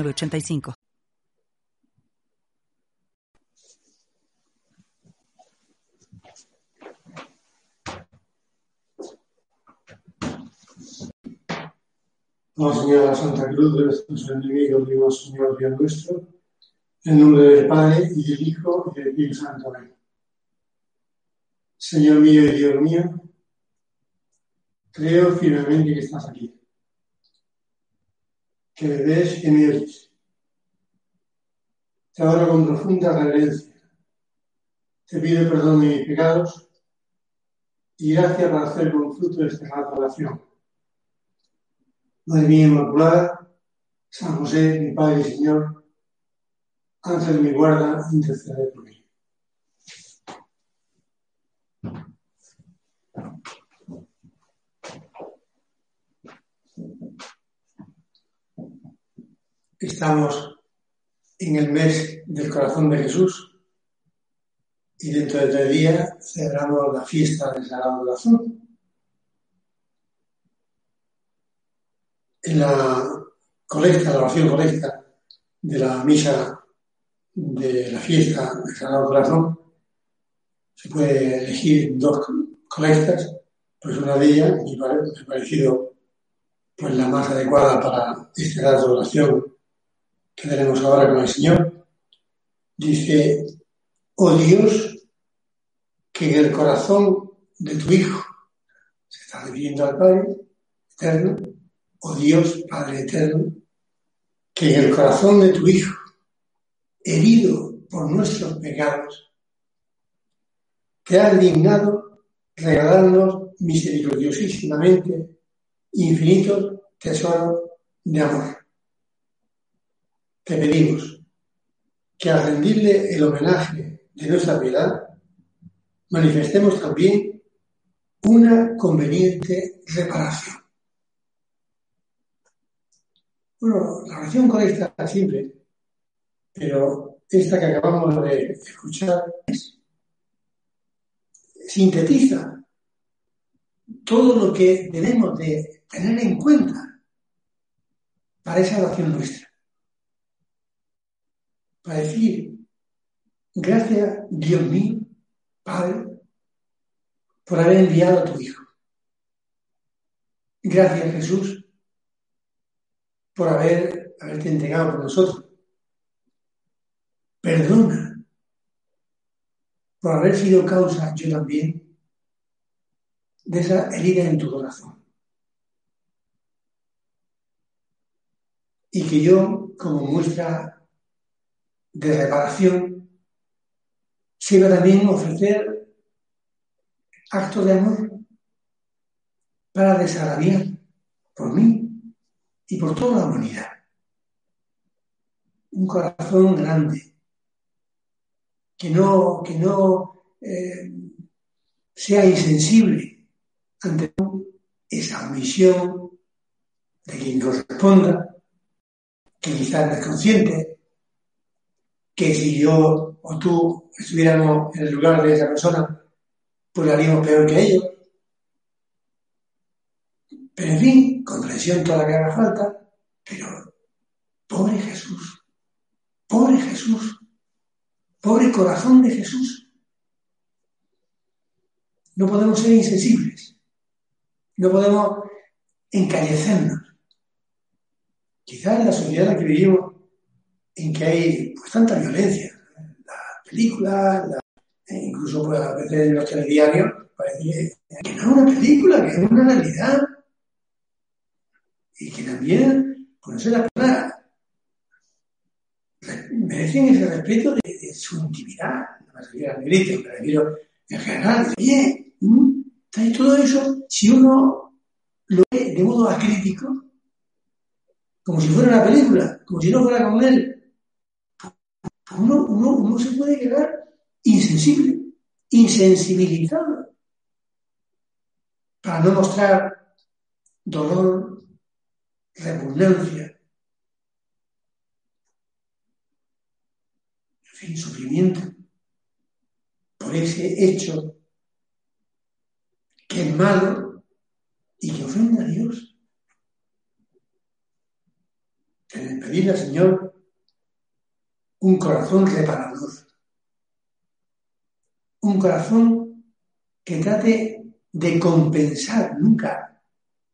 85 Oh Señor, la Santa Cruz de nuestros enemigos, Dios Señor, Dios nuestro, en nombre del Padre y del Hijo y del Espíritu Santo. Amén. Señor mío y Dios mío, creo firmemente que estás aquí que y oyes. Te adoro con profunda reverencia. Te pido perdón de mis pecados y gracias por hacer con fruto de esta gran oración. Madre mía Inmaculada, San José, mi Padre y Señor, ángel mi guarda, intercede por mí. Estamos en el mes del corazón de Jesús y dentro de tres días celebramos la fiesta del Sagrado Corazón. En la colecta, la oración colecta de la misa de la fiesta del Sagrado Corazón, se puede elegir dos colectas, pues una de ellas me ha parecido pues, la más adecuada para esta de oración que tenemos ahora con el Señor, dice, oh Dios, que en el corazón de tu Hijo, se está refiriendo al Padre eterno, oh Dios, Padre eterno, que en el corazón de tu Hijo, herido por nuestros pecados, te has dignado regalarnos misericordiosísimamente infinitos tesoros de amor te pedimos que al rendirle el homenaje de nuestra piedad, manifestemos también una conveniente reparación. Bueno, la oración correcta es simple, pero esta que acabamos de escuchar sintetiza todo lo que debemos de tener en cuenta para esa oración nuestra para decir, gracias Dios mío, Padre, por haber enviado a tu Hijo. Gracias Jesús por haber, haberte entregado por nosotros. Perdona por haber sido causa yo también de esa herida en tu corazón. Y que yo, como muestra de reparación, sino también ofrecer actos de amor para desagraviar por mí y por toda la humanidad. Un corazón grande, que no, que no eh, sea insensible ante esa misión de quien corresponda, que quizás es consciente que si yo o tú estuviéramos en el lugar de esa persona, pues lo haríamos peor que ellos. Pero en fin, comprensión toda la que haga falta, pero pobre Jesús, pobre Jesús, pobre corazón de Jesús. No podemos ser insensibles, no podemos encallecernos. Quizás en la sociedad en la que vivimos en que hay pues, tanta violencia. La película, e incluso pues, a veces en los telediarios, parece que no es una película, que es una realidad. Y que también, pues no sé la verdad, merecen ese respeto de, su intimidad. No me refiero al grito, me refiero en general. Oye, todo eso, si uno lo ve de modo acrítico, como si fuera una película, como si no fuera con él, uno, uno se puede quedar insensible, insensibilizado, para no mostrar dolor, repugnancia, en fin, sufrimiento por ese hecho que es malo y que ofende a Dios. Pedirle al Señor un corazón reparador, un corazón que trate de compensar, nunca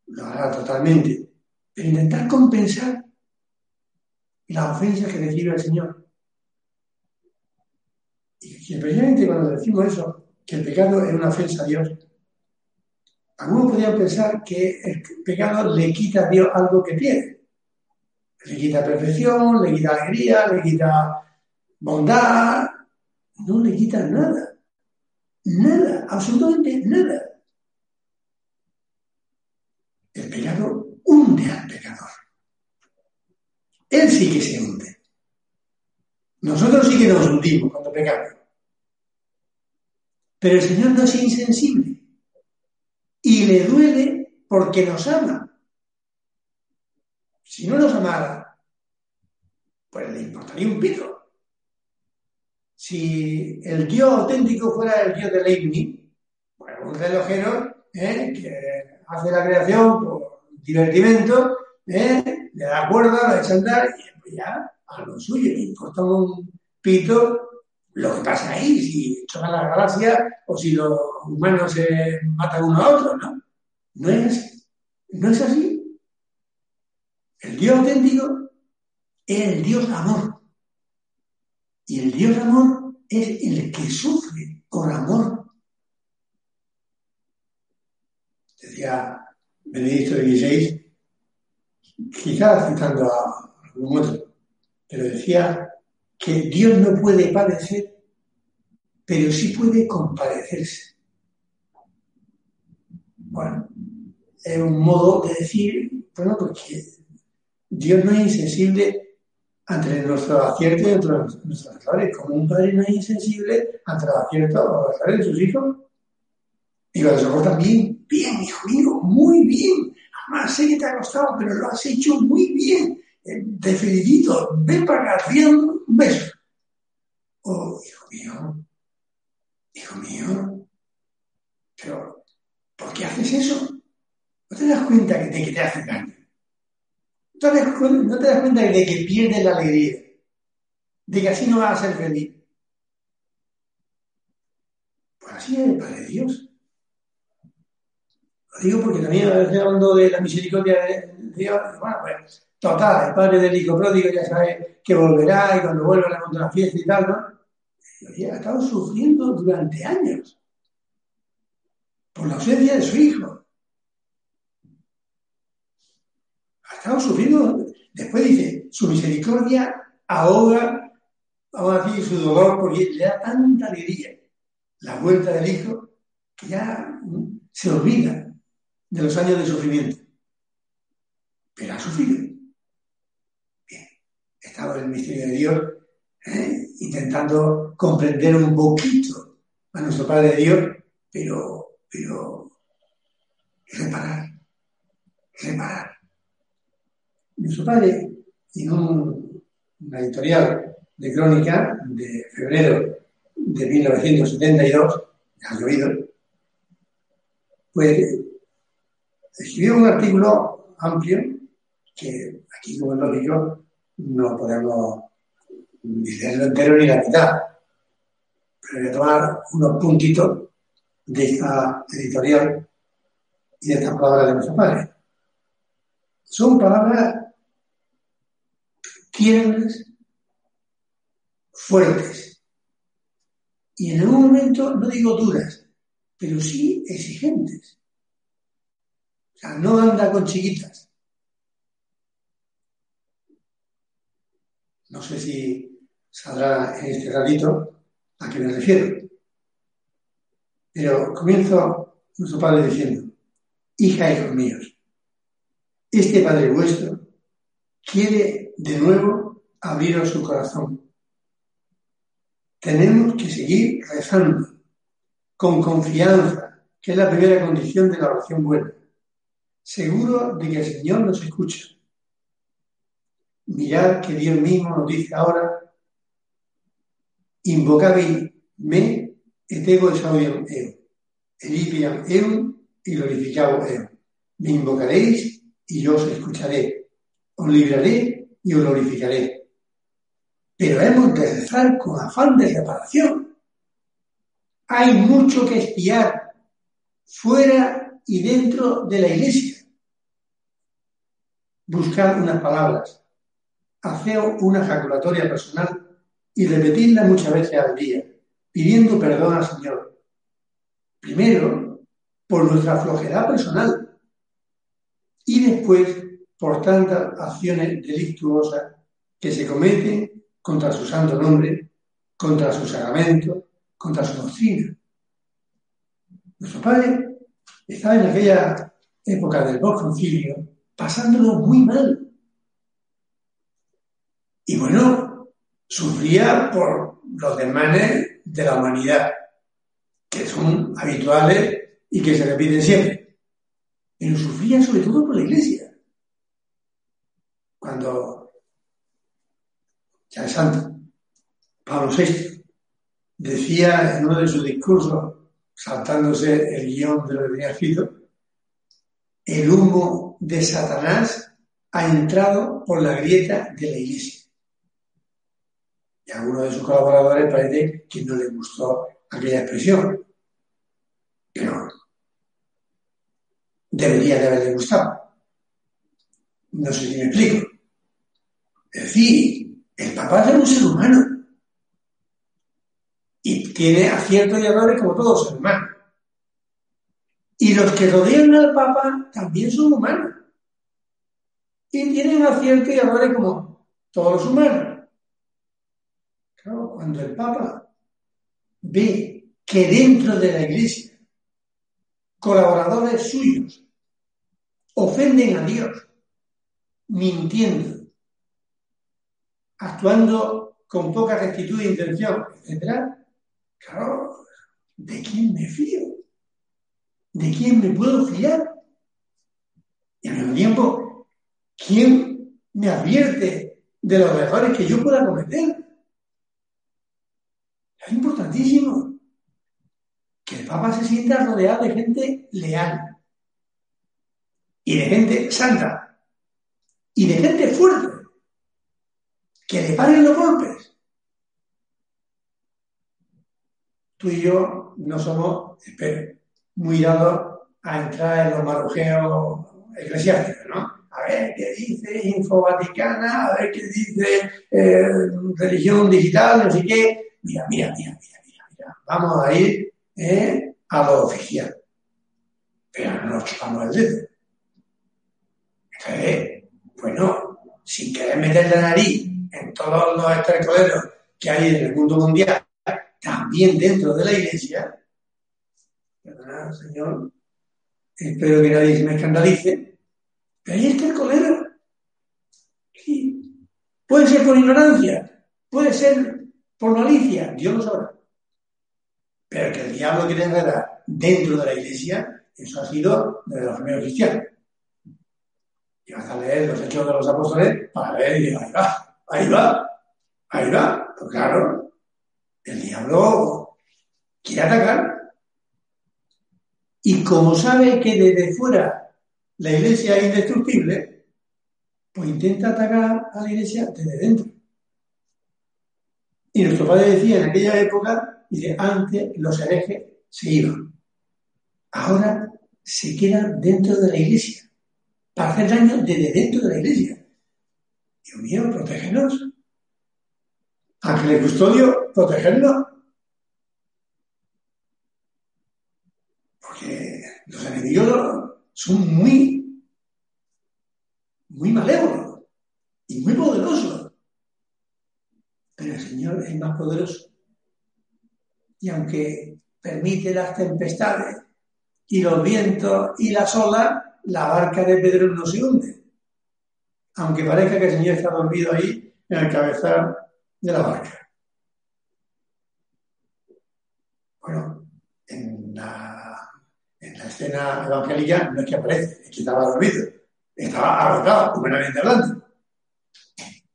lo hará totalmente, pero intentar compensar la ofensa que recibe el Señor. Y precisamente cuando decimos eso, que el pecado es una ofensa a Dios, algunos podrían pensar que el pecado le quita a Dios algo que tiene. Le quita perfección, le quita alegría, le quita bondad. No le quita nada. Nada, absolutamente nada. El pecado hunde al pecador. Él sí que se hunde. Nosotros sí que nos hundimos cuando pecamos. Pero el Señor no es insensible. Y le duele porque nos ama. Si no nos amara, pues le importaría un pito. Si el Dios auténtico fuera el Dios de Leibniz, bueno, un relojero ¿eh? que hace la creación por divertimento, ¿eh? le da cuerda, le echa andar y pues ya a lo suyo, le importa un pito lo que pasa ahí, si chocan las galaxias o si los humanos se matan uno a otro, ¿no? No es. No es así. El Dios auténtico es el Dios amor. Y el Dios amor es el que sufre por amor. Decía Benedicto XVI, quizás citando a algún otro, pero decía que Dios no puede padecer, pero sí puede compadecerse. Bueno, es un modo de decir, bueno, porque Dios no es insensible ante nuestros aciertos y ante nuestros errores, como un padre no es insensible ante los aciertos o los errores de sus hijos. Y lo soportan bien, bien, hijo mío, muy bien. Además, sé que te ha costado, pero lo has hecho muy bien. Eh, te felicito, ven para acá, un beso. Oh, hijo mío, hijo mío, pero ¿por qué haces eso? ¿No te das cuenta de que te hace daño? ¿No te, das, cuenta de que pierdes la alegría? De que así no vas a ser feliz. Pues así es el Padre Dios. Lo digo porque también hablando de la misericordia de Dios, bueno, pues Total, el padre del hijo pródigo ya sabe que volverá y cuando vuelva le monta la fiesta y tal, ¿no? Ha estado sufriendo durante años por la ausencia de su hijo. Ha estado sufriendo, después dice, su misericordia ahoga, aquí su dolor porque le da tanta alegría la vuelta del hijo que ya se olvida de los años de sufrimiento. Pero ha sufrido estaba en el misterio de Dios, ¿eh? intentando comprender un poquito a nuestro Padre de Dios, pero, pero reparar, reparar. Nuestro Padre, en una editorial de crónica de febrero de 1972, ha llovido, pues escribió un artículo amplio que aquí, como es lógico, no podemos decirlo entero ni la mitad. Pero voy a tomar unos puntitos de esta editorial y de estas palabras de nuestro padre. Son palabras tiernas, fuertes y en algún momento, no digo duras, pero sí exigentes. O sea, no anda con chiquitas. No sé si saldrá en este ratito a qué me refiero. Pero comienzo nuestro Padre diciendo, hija, hijos míos, este Padre vuestro quiere de nuevo abriros su corazón. Tenemos que seguir rezando con confianza, que es la primera condición de la oración buena, seguro de que el Señor nos escucha. Mirad que Dios mismo nos dice ahora, invocabi me et ego exaudiam eo, elipiam eum y glorificado eo. Me invocaréis y yo os escucharé, os libraré y glorificaré. Pero hemos de rezar con afán de reparación. Hay mucho que espiar fuera y dentro de la iglesia. Buscar unas palabras, hacer una ejaculatoria personal y repetirla muchas veces al día, pidiendo perdón al Señor. Primero, por nuestra flojedad personal y después por tantas acciones delictuosas que se cometen contra su santo nombre, contra su sacramento, contra su doctrina. Nuestro padre estaba en aquella época del post-concilio pasándolo muy mal. Y bueno, sufría por los desmanes de la humanidad, que son habituales y que se repiten siempre. Pero sufría sobre todo por la iglesia. Cuando ya es santo, Pablo VI decía en uno de sus discursos, saltándose el guion de lo que tenía escrito, el humo de Satanás ha entrado por la grieta de la iglesia. Y a alguno de sus colaboradores parece que no le gustó aquella expresión. Pero debería de haberle gustado. No sé si me explico. Es decir, el Papa es un ser humano. Y tiene aciertos y errores como todos los humanos. Y los que rodean al Papa también son humanos. Y tienen aciertos y errores como todos los humanos. Claro, cuando el Papa ve que dentro de la Iglesia colaboradores suyos ofenden a Dios, mintiendo, actuando con poca rectitud de intención, etc., claro, ¿de quién me fío? ¿De quién me puedo fiar? Y al mismo tiempo, ¿quién me advierte de los errores que yo pueda cometer? Es importantísimo que el Papa se sienta rodeado de gente leal y de gente santa y de gente fuerte que le paren los golpes. Tú y yo no somos, muy dados a entrar en los marujeos eclesiásticos, ¿no? A ver qué dice Info Vaticana, a ver qué dice eh, religión digital, no sé qué. Mira, mira, mira, mira, mira, mira. Vamos a ir eh, a lo oficial. Pero no nos chupamos el dedo. Entonces, pues no, sin querer meter la nariz en todos los estercoleros que hay en el mundo mundial, también dentro de la iglesia, perdona, Señor, espero que nadie se me escandalice, pero hay estercoleros. Sí. Puede ser por ignorancia, puede ser por malicia, Dios lo sabrá. Pero que el diablo quiere enredar dentro de la iglesia, eso ha sido de los primeros cristianos. Y vas a leer los hechos de los apóstoles para ver y va. Ahí va, ahí va. Pues claro, el diablo quiere atacar. Y como sabe que desde fuera la iglesia es indestructible, pues intenta atacar a la iglesia desde dentro. Y nuestro padre decía en aquella época, dice, antes los herejes se iban. Ahora se quedan dentro de la iglesia para hacer daño desde dentro de la iglesia. Dios mío, protégenos. Ángel custodio, protégenos. Porque los enemigos son muy, muy malévolos y muy poderosos. Pero el Señor es más poderoso. Y aunque permite las tempestades y los vientos y las olas, la barca de Pedro no se hunde aunque parezca que el Señor está dormido ahí en el cabezal de la barca. Bueno, en la, en la escena evangélica no es que aparece, es que estaba dormido, estaba agotado, humanamente hablando.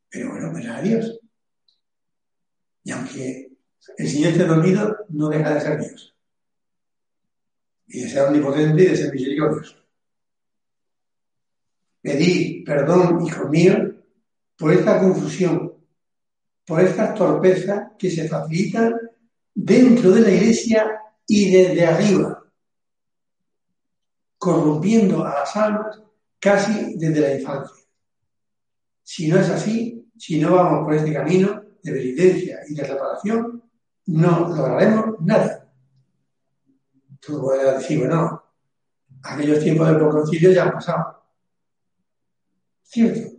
Pero bueno, mira a Dios. Y aunque el Señor esté dormido, no deja de ser Dios. Y de ser omnipotente y de ser misericordioso. Pedí perdón, hijo mío, por esta confusión, por estas torpezas que se facilitan dentro de la iglesia y desde arriba, corrompiendo a las almas casi desde la infancia. Si no es así, si no vamos por este camino de penitencia y de reparación, no lograremos nada. Tú puedes decir, bueno, aquellos tiempos del concilio ya han pasado. Cierto.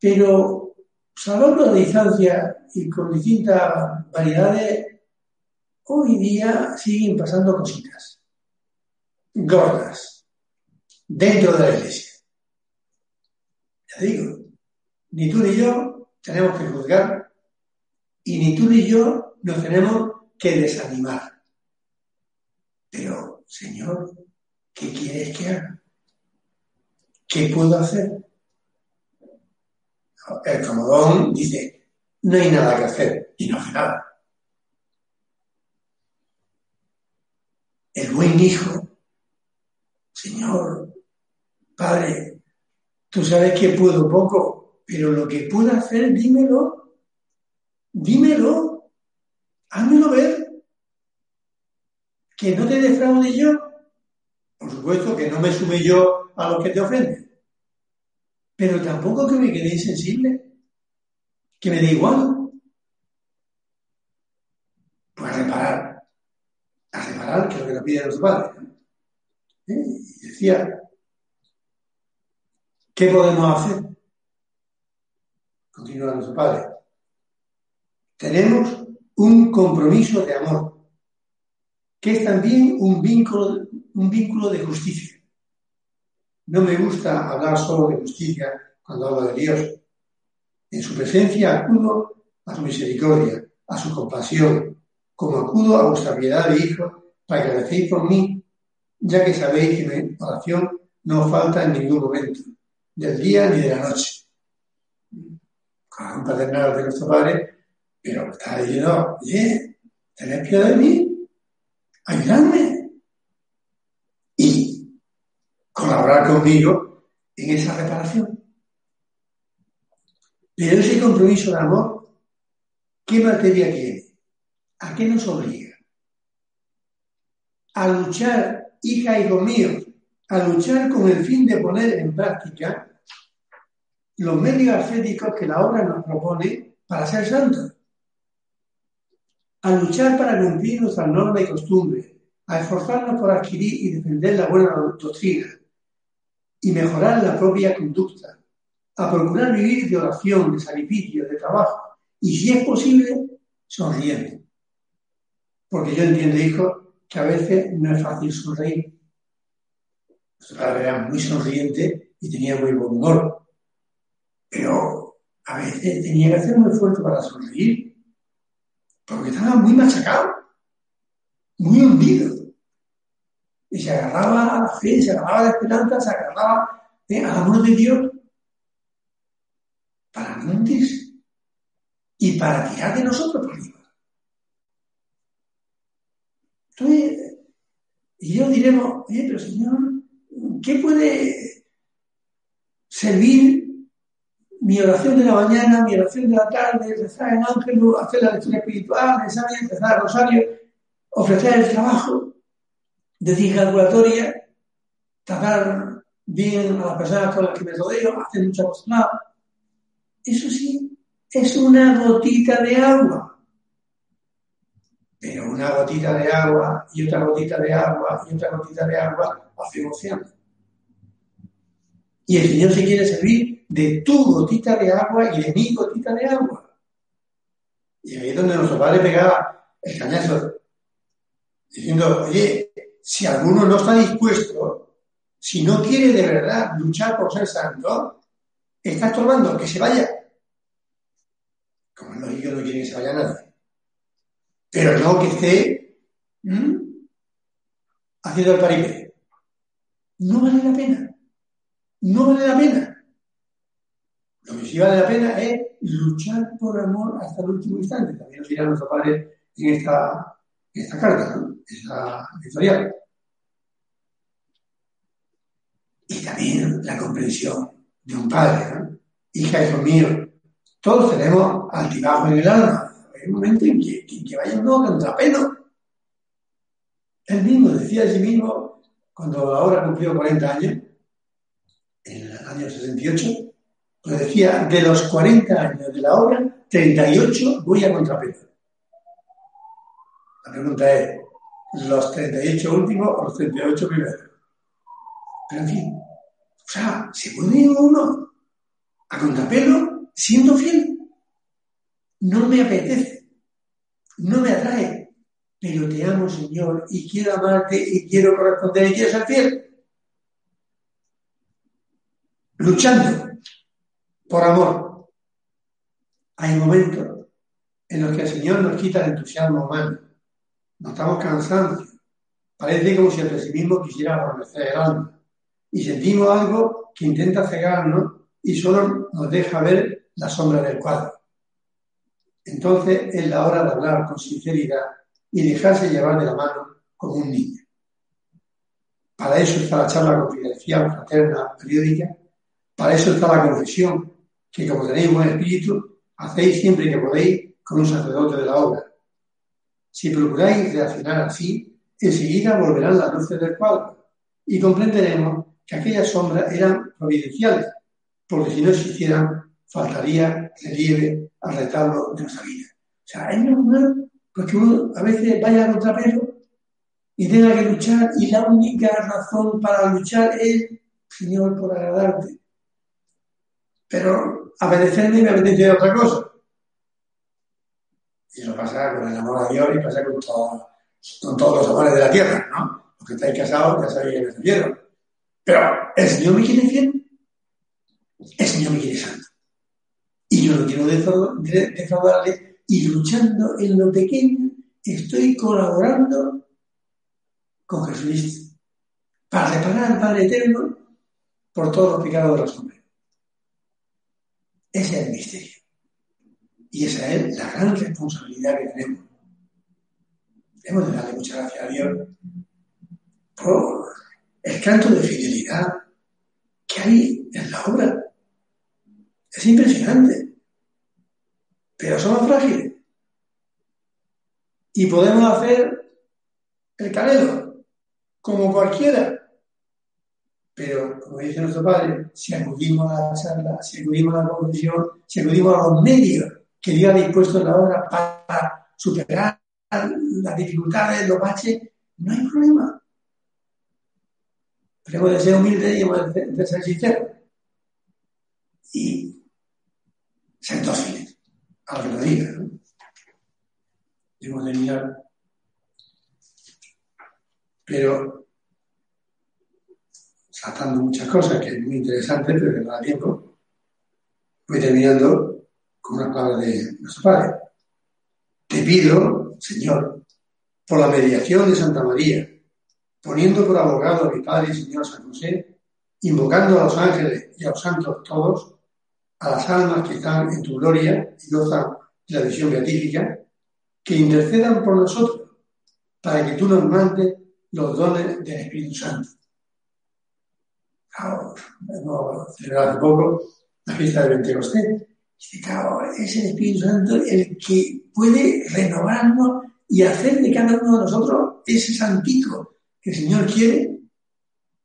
Pero salvando la distancia y con distintas variedades, hoy día siguen pasando cositas gordas dentro de la iglesia. Ya digo, ni tú ni yo tenemos que juzgar y ni tú ni yo nos tenemos que desanimar. Pero, Señor, ¿qué quieres que haga? ¿Qué puedo hacer? El comodón dice, no hay nada que hacer y no hace nada. El buen hijo, Señor, Padre, tú sabes que puedo poco, pero lo que puedo hacer, dímelo, dímelo, házmelo ver. Que no te defraude yo. Por supuesto que no me sume yo a los que te ofenden pero tampoco que me quede insensible, que me dé igual. Pues a reparar, a reparar, que es lo que nos pide nuestro padre. ¿Eh? Y decía, ¿qué podemos hacer? Continúa nuestro padre. Tenemos un compromiso de amor, que es también un vínculo, un vínculo de justicia. No me gusta hablar solo de justicia cuando hablo de Dios. En su presencia acudo a su misericordia, a su compasión, como acudo a vuestra piedad de Hijo, para que recéis por mí, ya que sabéis que mi oración no falta en ningún momento, del día ni de la noche. Con paternal de nuestro Padre, pero está diciendo, oye, tened piedad de mí, ayudadme, conmigo en esa reparación. Pero ese compromiso de amor, ¿qué materia tiene? ¿A qué nos obliga? A luchar, hija y míos, a luchar con el fin de poner en práctica los medios ascéticos que la obra nos propone para ser santos. A luchar para cumplir nuestras normas y costumbres, a esforzarnos por adquirir y defender la buena doctrina, y mejorar la propia conducta, a procurar vivir de oración, de sacrificio, de trabajo, y si es posible, sonriendo. Porque yo entiendo, hijo, que a veces no es fácil sonreír. Su padre era muy sonriente y tenía muy buen humor, pero a veces tenía que hacer un esfuerzo para sonreír, porque estaba muy machacado, muy hundido y se agarraba a la fe, se agarraba a la esperanza, se agarraba eh, al amor de Dios para no hundirse y para tirar de nosotros por arriba. Entonces, y yo diremos, oye, pero Señor, ¿qué puede servir mi oración de la mañana, mi oración de la tarde, rezar en ángel, hacer la lectura espiritual, rezar el rosario, ofrecer el trabajo? Decir calculatoria, tratar bien a las personas con las que me rodeo, hacer mucha cosa. Eso sí, es una gotita de agua. Pero una gotita de agua y otra gotita de agua y otra gotita de agua hace océano. Y el Señor se quiere servir de tu gotita de agua y de mi gotita de agua. Y ahí es donde nuestro padre pegaba el cañazo, diciendo, oye, si alguno no está dispuesto, si no quiere de verdad luchar por ser santo, está estorbando que se vaya. Como es lógico, no quiere que se vaya nadie. Pero no que esté haciendo el paripé. No vale la pena. No vale la pena. Lo que sí vale la pena es luchar por amor hasta el último instante. También nos dirá nuestro padre en esta, esta carta, esta editorial. Y también la comprensión de un padre, ¿no? Hija, hijo mío, todos tenemos altibajo en el alma. Hay un momento en que, en que vaya contrapelo. Él mismo decía a sí mismo, cuando ahora cumplió 40 años, en el año 68, pues decía, de los 40 años de la obra, 38 voy a contrapelo. La pregunta es, ¿los 38 últimos o los 38 primeros? Pero en fin, o sea, ¿se puede uno a contrapelo siendo fiel? No me apetece, no me atrae, pero te amo, Señor, y quiero amarte y quiero corresponder y quiero ser fiel. Luchando por amor. Hay momentos en los que el Señor nos quita el entusiasmo humano. Nos estamos cansando. Parece como si el pesimismo quisiera adormecer el alma. Y sentimos algo que intenta cegarnos y solo nos deja ver la sombra del cuadro. Entonces es la hora de hablar con sinceridad y dejarse llevar de la mano como un niño. Para eso está la charla confidencial, fraterna, periódica. Para eso está la confesión, que como tenéis buen espíritu, hacéis siempre que podéis con un sacerdote de la obra. Si procuráis reaccionar así, enseguida volverán las luces del cuadro y comprenderemos que aquellas sombras eran providenciales, porque si no se hicieran, faltaría relieve al retablo de nuestra vida. O sea, es normal porque uno a veces vaya a contrapelo y tenga que luchar y la única razón para luchar es, Señor, por agradarte. Pero obedecerme me apetece otra cosa. Y eso pasa con el amor a Dios y pasa con, con todos los amores de la tierra, ¿no? Los que estáis casados ya sabéis que me refiero. Pero el Señor me quiere fiel, el Señor me quiere santo. Y yo no quiero defraudarle y luchando en lo pequeño, estoy colaborando con Jesucristo para reparar al Padre Eterno por todos los pecados de los hombres. Ese es el misterio. Y esa es la gran responsabilidad que tenemos. Hemos de darle muchas gracias a Dios por el canto de fidelidad que hay en la obra. Es impresionante pero somos frágiles. Y podemos hacer el canelo, como cualquiera. Pero, como dice nuestro padre, si acudimos a la charla, si acudimos a la confesión, si acudimos a los medios que Dios ha dispuesto en la obra para superar las dificultades, los baches, no hay problema. Pero hemos de ser humildes y hemos de ser sinceros. Y ser dóciles a lo que diga. ¿no? Debo de mirar. Pero tratando muchas cosas que es muy interesante, pero que no da tiempo, voy terminando con una palabra de nuestro Padre. Te pido, Señor, por la mediación de Santa María, poniendo por abogado a mi Padre y Señor San José, invocando a los ángeles y a los santos todos, a las almas que están en tu gloria y gozan de la visión beatífica, que intercedan por nosotros para que tú nos mandes los dones del Espíritu Santo. Claro, hemos celebrado hace poco la fiesta de Pentecostés. Es el Espíritu Santo el que puede renovarnos y hacer de cada uno de nosotros ese santito que el Señor quiere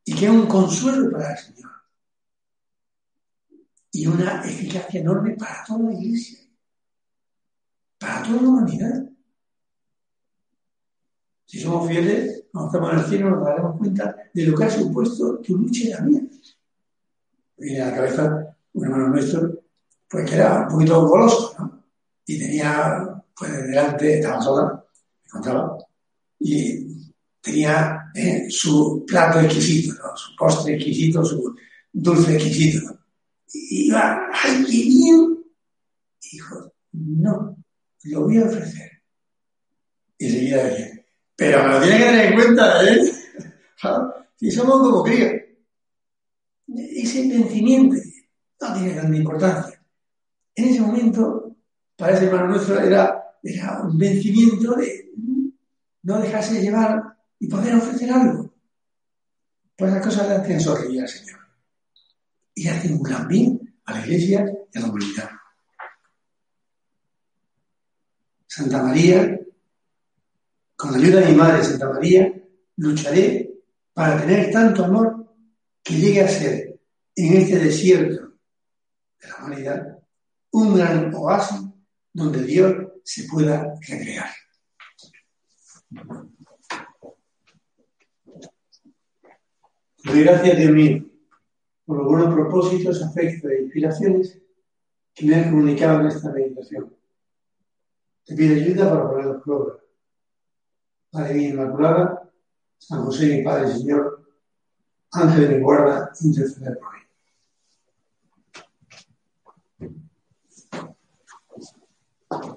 y que es un consuelo para el Señor y una eficacia enorme para toda la iglesia, para toda la humanidad. Si somos fieles, cuando estamos en el cielo nos daremos cuenta de lo que ha supuesto tu lucha y la mía. Y a la cabeza un hermano nuestro, pues que era un poquito goloso, ¿no? Y tenía, pues delante, estaba sola, me contaba, y tenía eh, su plato exquisito, su postre exquisito, su dulce exquisito. ¿no? Y iba, ¡ay, qué bien! Y dijo, no, lo voy a ofrecer. Y seguía decía, pero me lo tiene que tener en cuenta, ¿eh? si somos como críos. Ese vencimiento no tiene tanta importancia. En ese momento, para ese hermano nuestro, era, era un vencimiento de no dejarse llevar y poder ofrecer algo. Pues las cosas le hacen sonreír al Señor. Y hacen un gran bien a la Iglesia y a la humanidad. Santa María, con la ayuda de mi Madre Santa María, lucharé para tener tanto amor que llegue a ser en este desierto de la humanidad un gran oasis donde Dios se pueda recrear. Doy gracias, Dios mío, por los buenos propósitos, afectos e inspiraciones que me han comunicado en esta meditación. Te pido ayuda para ponerlos por obra. Padre mío Inmaculada, San José, mi Padre y Señor, Ángel de mi guarda, interceder por mí. Thank you.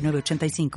906985.